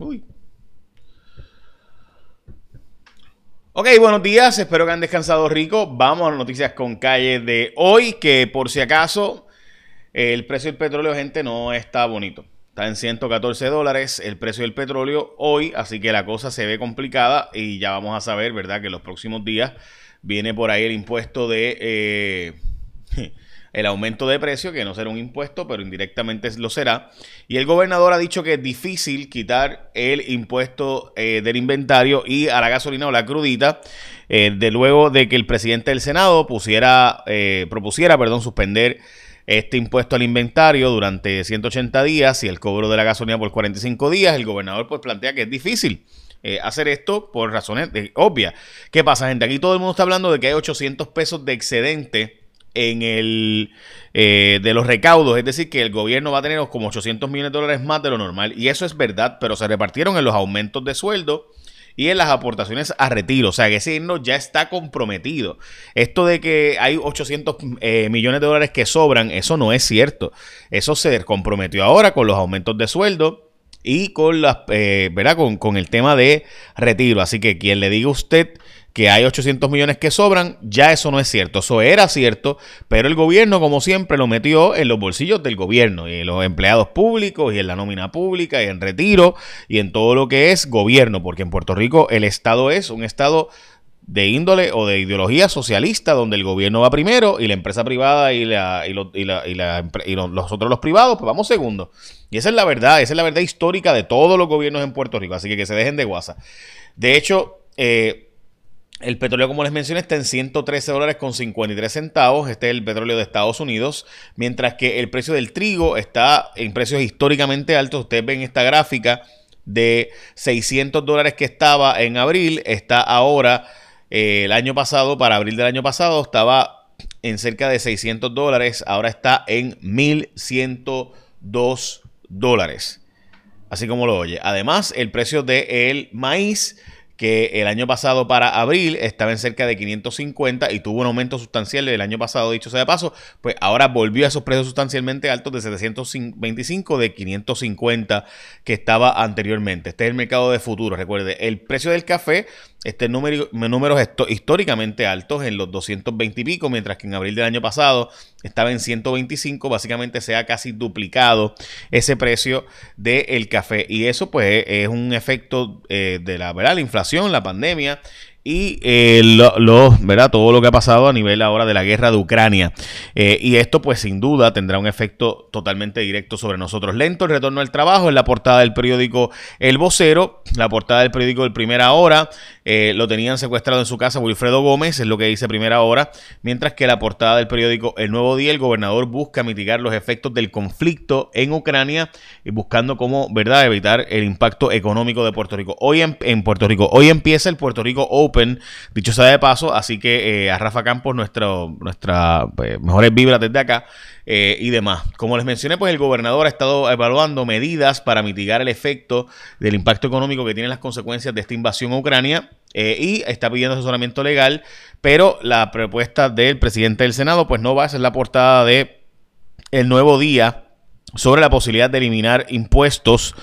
Uy. Ok, buenos días, espero que han descansado rico. Vamos a las noticias con calle de hoy, que por si acaso el precio del petróleo, gente, no está bonito. Está en 114 dólares el precio del petróleo hoy, así que la cosa se ve complicada y ya vamos a saber, ¿verdad? Que los próximos días viene por ahí el impuesto de... Eh, el aumento de precio, que no será un impuesto, pero indirectamente lo será. Y el gobernador ha dicho que es difícil quitar el impuesto eh, del inventario y a la gasolina o la crudita, eh, de luego de que el presidente del Senado pusiera, eh, propusiera perdón, suspender este impuesto al inventario durante 180 días y el cobro de la gasolina por 45 días. El gobernador pues plantea que es difícil. hacer esto por razones obvias. ¿Qué pasa, gente? Aquí todo el mundo está hablando de que hay 800 pesos de excedente en el eh, de los recaudos, es decir, que el gobierno va a tener como 800 millones de dólares más de lo normal, y eso es verdad, pero se repartieron en los aumentos de sueldo y en las aportaciones a retiro, o sea que ese himno ya está comprometido. Esto de que hay 800 eh, millones de dólares que sobran, eso no es cierto, eso se comprometió ahora con los aumentos de sueldo y con las, eh, ¿verdad? Con, con el tema de retiro, así que quien le diga a usted que hay 800 millones que sobran, ya eso no es cierto. Eso era cierto, pero el gobierno, como siempre, lo metió en los bolsillos del gobierno y en los empleados públicos y en la nómina pública y en retiro y en todo lo que es gobierno, porque en Puerto Rico el Estado es un Estado de índole o de ideología socialista, donde el gobierno va primero y la empresa privada y, la, y, los otros los privados, pues vamos segundo. Y esa es la verdad, esa es la verdad histórica de todos los gobiernos en Puerto Rico, así que que se dejen de guasa. De hecho, eh, el petróleo, como les mencioné, está en 113 dólares con 53 centavos. Este es el petróleo de Estados Unidos. Mientras que el precio del trigo está en precios históricamente altos. Ustedes ven esta gráfica de 600 dólares que estaba en abril. Está ahora, eh, el año pasado, para abril del año pasado, estaba en cerca de 600 dólares. Ahora está en 1102 dólares. Así como lo oye. Además, el precio del maíz que el año pasado para abril estaba en cerca de 550 y tuvo un aumento sustancial el año pasado, dicho sea de paso, pues ahora volvió a esos precios sustancialmente altos de 725 de 550 que estaba anteriormente. Este es el mercado de futuro, recuerde, el precio del café este número, números históricamente altos en los 220 y pico, mientras que en abril del año pasado estaba en 125, básicamente se ha casi duplicado ese precio del café. Y eso pues es un efecto eh, de la, ¿verdad? la inflación, la pandemia y eh, ¿verdad? todo lo que ha pasado a nivel ahora de la guerra de Ucrania. Eh, y esto pues sin duda tendrá un efecto totalmente directo sobre nosotros. Lento el retorno al trabajo en la portada del periódico El Vocero, la portada del periódico El Primera Hora, eh, lo tenían secuestrado en su casa Wilfredo Gómez, es lo que dice Primera Hora, mientras que la portada del periódico El Nuevo Día, el gobernador busca mitigar los efectos del conflicto en Ucrania y buscando cómo, ¿verdad?, evitar el impacto económico de Puerto Rico. Hoy en, Puerto Rico, hoy empieza el Puerto Rico dicho sea de paso, así que eh, a Rafa Campos nuestro, nuestra pues, mejores vibras desde acá eh, y demás. Como les mencioné, pues el gobernador ha estado evaluando medidas para mitigar el efecto del impacto económico que tienen las consecuencias de esta invasión a Ucrania eh, y está pidiendo asesoramiento legal, pero la propuesta del presidente del Senado pues no va a ser la portada de El Nuevo Día sobre la posibilidad de eliminar impuestos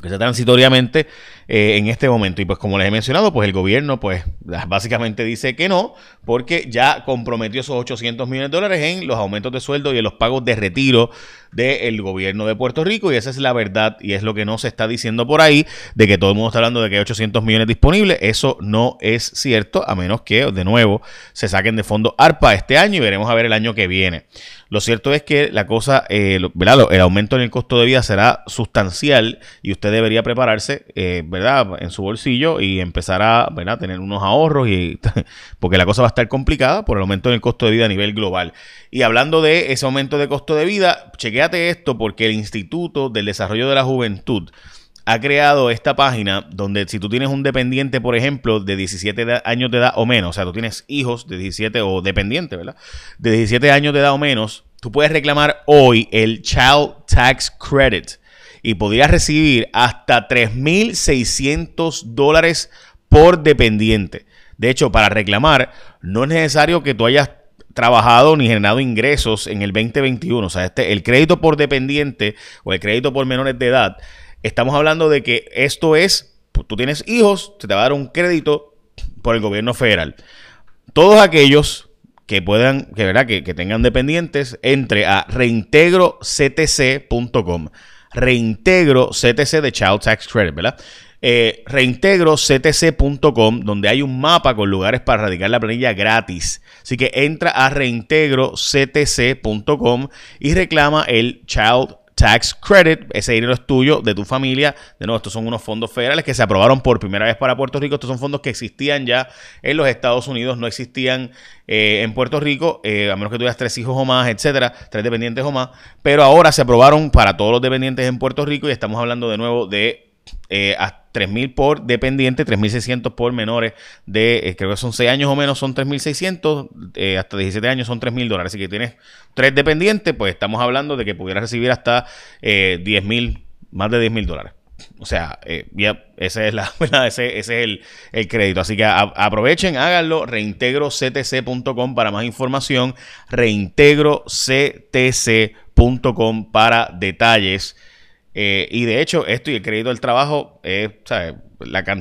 que sea transitoriamente eh, en este momento. Y pues como les he mencionado, pues el gobierno pues básicamente dice que no, porque ya comprometió esos 800 millones de dólares en los aumentos de sueldo y en los pagos de retiro del gobierno de Puerto Rico. Y esa es la verdad y es lo que no se está diciendo por ahí, de que todo el mundo está hablando de que hay 800 millones disponibles. Eso no es cierto, a menos que de nuevo se saquen de fondo ARPA este año y veremos a ver el año que viene. Lo cierto es que la cosa, eh, el aumento en el costo de vida será sustancial y usted debería prepararse, eh, ¿verdad? En su bolsillo y empezar a tener unos ahorros y porque la cosa va a estar complicada por el aumento en el costo de vida a nivel global. Y hablando de ese aumento de costo de vida, chequéate esto porque el Instituto del Desarrollo de la Juventud ha creado esta página donde si tú tienes un dependiente, por ejemplo, de 17 años de edad o menos, o sea, tú tienes hijos de 17 o dependiente, ¿verdad? De 17 años de edad o menos, tú puedes reclamar hoy el Child Tax Credit y podrías recibir hasta 3.600 dólares por dependiente. De hecho, para reclamar, no es necesario que tú hayas trabajado ni generado ingresos en el 2021. O sea, este, el crédito por dependiente o el crédito por menores de edad Estamos hablando de que esto es, tú tienes hijos, se te va a dar un crédito por el gobierno federal. Todos aquellos que puedan, que, ¿verdad? que, que tengan dependientes, entre a reintegroctc.com. Reintegro CTC de Child Tax Credit, ¿verdad? Eh, reintegroctc.com, donde hay un mapa con lugares para radicar la planilla gratis. Así que entra a reintegroctc.com y reclama el Child Tax Credit, ese dinero es tuyo, de tu familia. De nuevo, estos son unos fondos federales que se aprobaron por primera vez para Puerto Rico. Estos son fondos que existían ya en los Estados Unidos, no existían eh, en Puerto Rico, eh, a menos que tuvieras tres hijos o más, etcétera, tres dependientes o más. Pero ahora se aprobaron para todos los dependientes en Puerto Rico y estamos hablando de nuevo de eh, a 3.000 por dependiente, 3.600 por menores de, eh, creo que son 6 años o menos, son 3.600, eh, hasta 17 años son 3.000 dólares. Así que tienes 3 dependientes, pues estamos hablando de que pudieras recibir hasta eh, 10.000, más de 10.000 dólares. O sea, eh, ese es, la, ese es el, el, crédito. Así que a, aprovechen, háganlo. Reintegroctc.com para más información. Reintegroctc.com para detalles. Eh, y de hecho, esto y el crédito del trabajo, eh,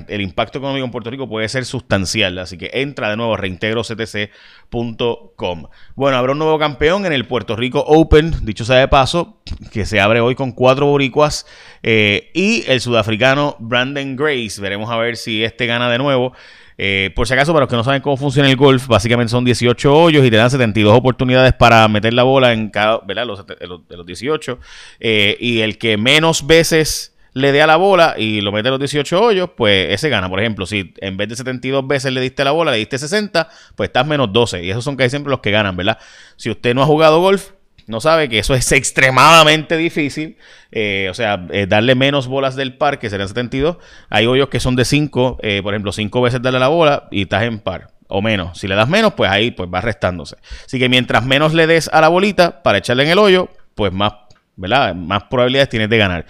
el impacto económico en Puerto Rico puede ser sustancial. Así que entra de nuevo a reintegroctc.com. Bueno, habrá un nuevo campeón en el Puerto Rico Open, dicho sea de paso, que se abre hoy con cuatro boricuas eh, y el sudafricano Brandon Grace. Veremos a ver si este gana de nuevo. Eh, por si acaso, para los que no saben cómo funciona el golf, básicamente son 18 hoyos y te dan 72 oportunidades para meter la bola en cada, ¿verdad? Los, de, los, de los 18. Eh, y el que menos veces le dé a la bola y lo mete a los 18 hoyos, pues ese gana. Por ejemplo, si en vez de 72 veces le diste la bola, le diste 60, pues estás menos 12. Y esos son casi siempre los que ganan, ¿verdad? Si usted no ha jugado golf, no sabe que eso es extremadamente difícil. Eh, o sea, eh, darle menos bolas del par, que serían 72. Hay hoyos que son de 5, eh, por ejemplo, 5 veces darle la bola y estás en par. O menos. Si le das menos, pues ahí pues va restándose. Así que mientras menos le des a la bolita para echarle en el hoyo, pues más, ¿verdad? Más probabilidades tienes de ganar.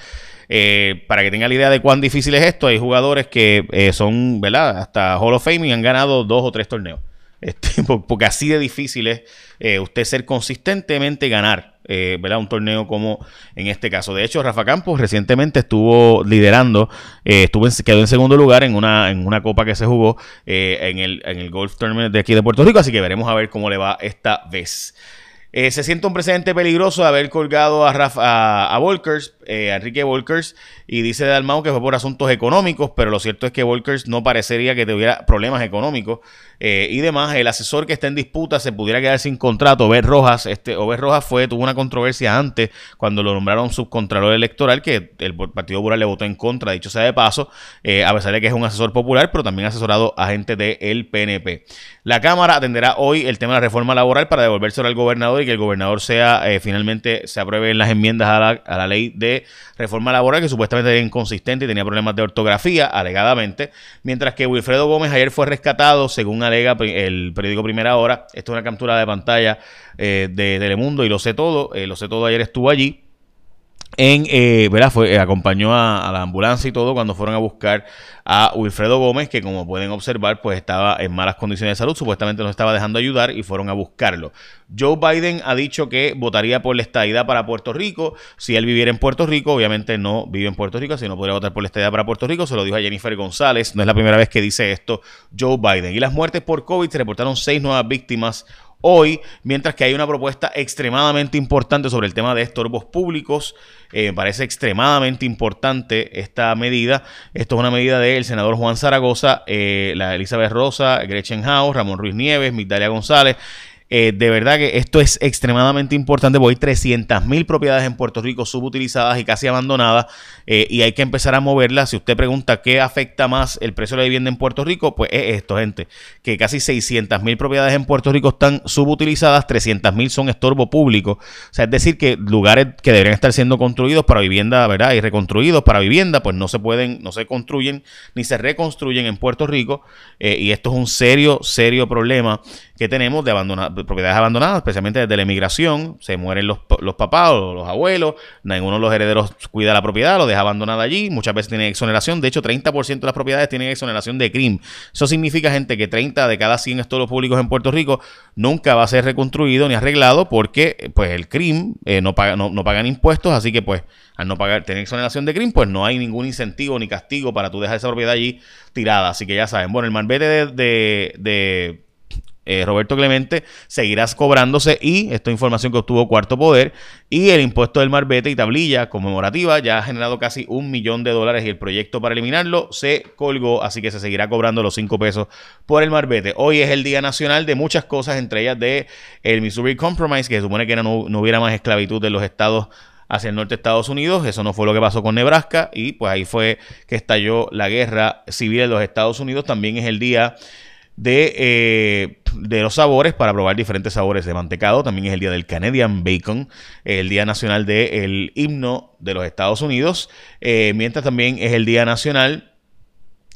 para que tenga la idea de cuán difícil es esto, hay jugadores que son, ¿verdad? Hasta Hall of Fame y han ganado dos o tres torneos. Este, porque así de difícil es eh, usted ser consistentemente ganar eh, ¿verdad? un torneo como en este caso. De hecho, Rafa Campos recientemente estuvo liderando, eh, estuvo quedó en segundo lugar en una, en una copa que se jugó en, el, en el Golf Tournament de aquí de Puerto Rico, así que veremos a ver cómo le va esta vez. Eh, se siente un precedente peligroso de haber colgado a, Rafa, a, Volkers, eh, a Enrique Volkers, y dice Dalmau que fue por asuntos económicos, pero lo cierto es que Volkers no parecería que tuviera problemas económicos eh, y demás. El asesor que está en disputa se pudiera quedar sin contrato. Obed Rojas, este, Obed Rojas fue, tuvo una controversia antes cuando lo nombraron subcontralor electoral, que el Partido Popular le votó en contra, dicho sea de paso, a pesar de que es un asesor popular, pero también asesorado a gente del PNP. La Cámara atenderá hoy el tema de la reforma laboral para devolvérselo al gobernador que el gobernador sea eh, finalmente se aprueben las enmiendas a la, a la, ley de reforma laboral que supuestamente era inconsistente y tenía problemas de ortografía, alegadamente, mientras que Wilfredo Gómez ayer fue rescatado, según alega el periódico Primera Hora. Esto es una captura de pantalla eh, de Telemundo y lo sé todo. Eh, lo sé todo ayer estuvo allí en, eh, ¿verdad? Fue, eh, acompañó a, la ambulancia y todo cuando fueron a buscar a Wilfredo Gómez, que como pueden observar, pues estaba en malas condiciones de salud, supuestamente no estaba dejando ayudar y fueron a buscarlo. Joe Biden ha dicho que votaría por la estadidad para Puerto Rico. Si él viviera en Puerto Rico, obviamente no vive en Puerto Rico, si no podría votar por la estadidad para Puerto Rico, se lo dijo a Jennifer González. No es la primera vez que dice esto Joe Biden. Y las muertes por COVID se reportaron seis nuevas víctimas hoy, mientras que hay una propuesta extremadamente importante sobre el tema de estorbos públicos. Eh, me parece extremadamente importante esta medida. Esto es una medida del senador Juan Zaragoza, eh, la Elizabeth Rosa, Gretchen House, Ramón Ruiz Nieves, Migdalia González. Eh, de verdad que esto es extremadamente importante porque hay 300 mil propiedades en Puerto Rico subutilizadas y casi abandonadas eh, y hay que empezar a moverlas. Si usted pregunta qué afecta más el precio de la vivienda en Puerto Rico, pues es esto, gente, que casi 600 mil propiedades en Puerto Rico están subutilizadas, 300 mil son estorbo público. O sea, es decir, que lugares que deberían estar siendo construidos para vivienda, ¿verdad? Y reconstruidos para vivienda, pues no se pueden, no se construyen ni se reconstruyen en Puerto Rico eh, y esto es un serio, serio problema que tenemos de, propiedades abandonadas, especialmente desde la emigración. Se mueren los, los papás o los abuelos, ninguno de los herederos cuida la propiedad, lo deja abandonada allí. Muchas veces tienen exoneración. De hecho, 30% de las propiedades tienen exoneración de crimen. Eso significa, gente, que 30 de cada 100 estudios públicos en Puerto Rico nunca va a ser reconstruido ni arreglado porque pues el crimen eh, no, paga, no, pagan impuestos. Así que, pues, al no pagar, tener exoneración de crimen, pues no hay ningún incentivo ni castigo para tú dejar esa propiedad allí tirada. Así que ya saben. Bueno, el malvete de eh, Roberto Clemente seguirás cobrándose y esta información que obtuvo Cuarto Poder y el impuesto del marbete y tablilla conmemorativa ya ha generado casi un millón de dólares y el proyecto para eliminarlo se colgó, así que se seguirá cobrando los cinco pesos por el marbete. Hoy es el Día Nacional de muchas cosas, entre ellas de el Missouri Compromise, que supone que no, no hubiera más esclavitud de los estados hacia el norte de Estados Unidos. Eso no fue lo que pasó con Nebraska y pues ahí fue que estalló la guerra civil en los Estados Unidos. También es el día de, eh, de, los sabores para probar diferentes sabores de mantecado. También es el día del Canadian Bacon, el día nacional del himno de los Estados Unidos, eh, mientras también es el día nacional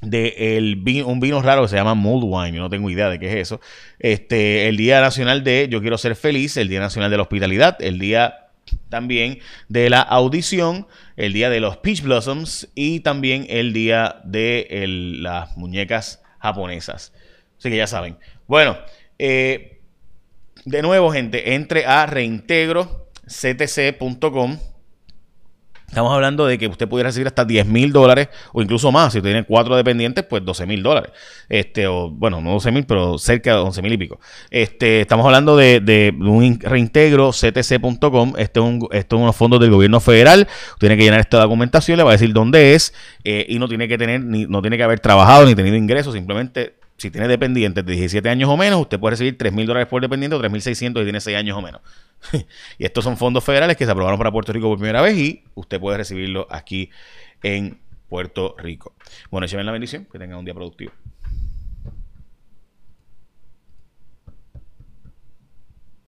de el un vino raro que se llama Mold Wine, yo no tengo idea de qué es eso. Este, el Día Nacional de Yo quiero ser feliz, el Día Nacional de la Hospitalidad, el Día también de la audición, el Día de los Peach Blossoms y también el Día de las muñecas japonesas. Así que ya saben. Bueno, eh, de nuevo, gente, entre a reintegroctc.com. Estamos hablando de que usted pudiera recibir hasta 10 mil dólares o incluso más. Si tiene cuatro dependientes, pues 12 mil dólares. Este, o bueno, no 12 mil, pero cerca de 11 mil y pico. Este, estamos hablando de, un reintegro ctc.com. Este, es este unos fondos del gobierno federal. Tiene que llenar esta documentación, le va a decir dónde es eh, y no tiene que tener, ni, no tiene que haber trabajado ni tenido ingresos. Simplemente si tiene dependientes de 17 años o menos, usted puede recibir 3 mil dólares por dependiente o 3.600 y tiene 6 años o menos. y estos son fondos federales que se aprobaron para Puerto Rico por primera vez y usted puede recibirlo aquí en Puerto Rico. Bueno, echen la bendición, que tengan un día productivo.